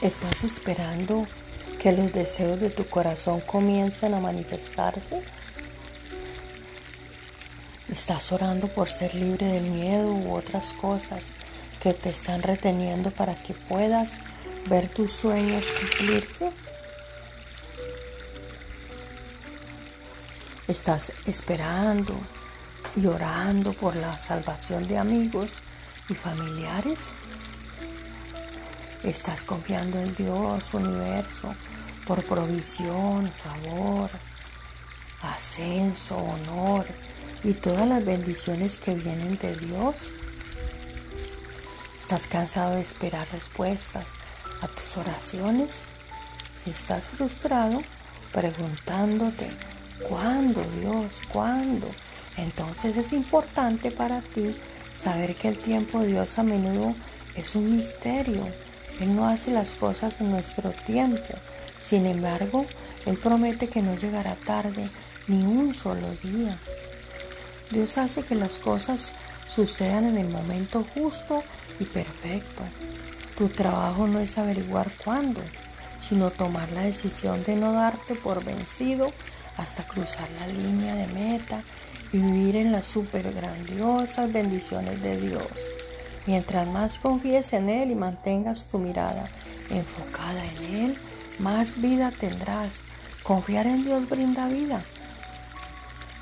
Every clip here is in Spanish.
¿Estás esperando que los deseos de tu corazón comiencen a manifestarse? ¿Estás orando por ser libre del miedo u otras cosas que te están reteniendo para que puedas ver tus sueños cumplirse? ¿Estás esperando y orando por la salvación de amigos y familiares? Estás confiando en Dios, universo, por provisión, favor, ascenso, honor y todas las bendiciones que vienen de Dios. ¿Estás cansado de esperar respuestas a tus oraciones? Si estás frustrado, preguntándote, ¿cuándo Dios? ¿Cuándo? Entonces es importante para ti saber que el tiempo de Dios a menudo es un misterio él no hace las cosas en nuestro tiempo. Sin embargo, Él promete que no llegará tarde ni un solo día. Dios hace que las cosas sucedan en el momento justo y perfecto. Tu trabajo no es averiguar cuándo, sino tomar la decisión de no darte por vencido hasta cruzar la línea de meta y vivir en las super grandiosas bendiciones de Dios. Mientras más confíes en Él y mantengas tu mirada enfocada en Él, más vida tendrás. Confiar en Dios brinda vida.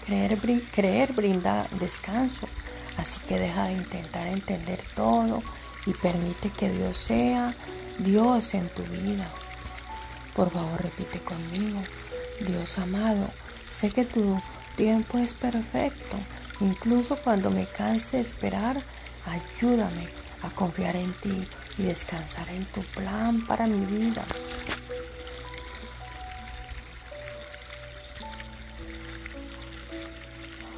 Creer, creer brinda descanso. Así que deja de intentar entender todo y permite que Dios sea Dios en tu vida. Por favor, repite conmigo. Dios amado, sé que tu tiempo es perfecto. Incluso cuando me canse de esperar, Ayúdame a confiar en ti y descansar en tu plan para mi vida.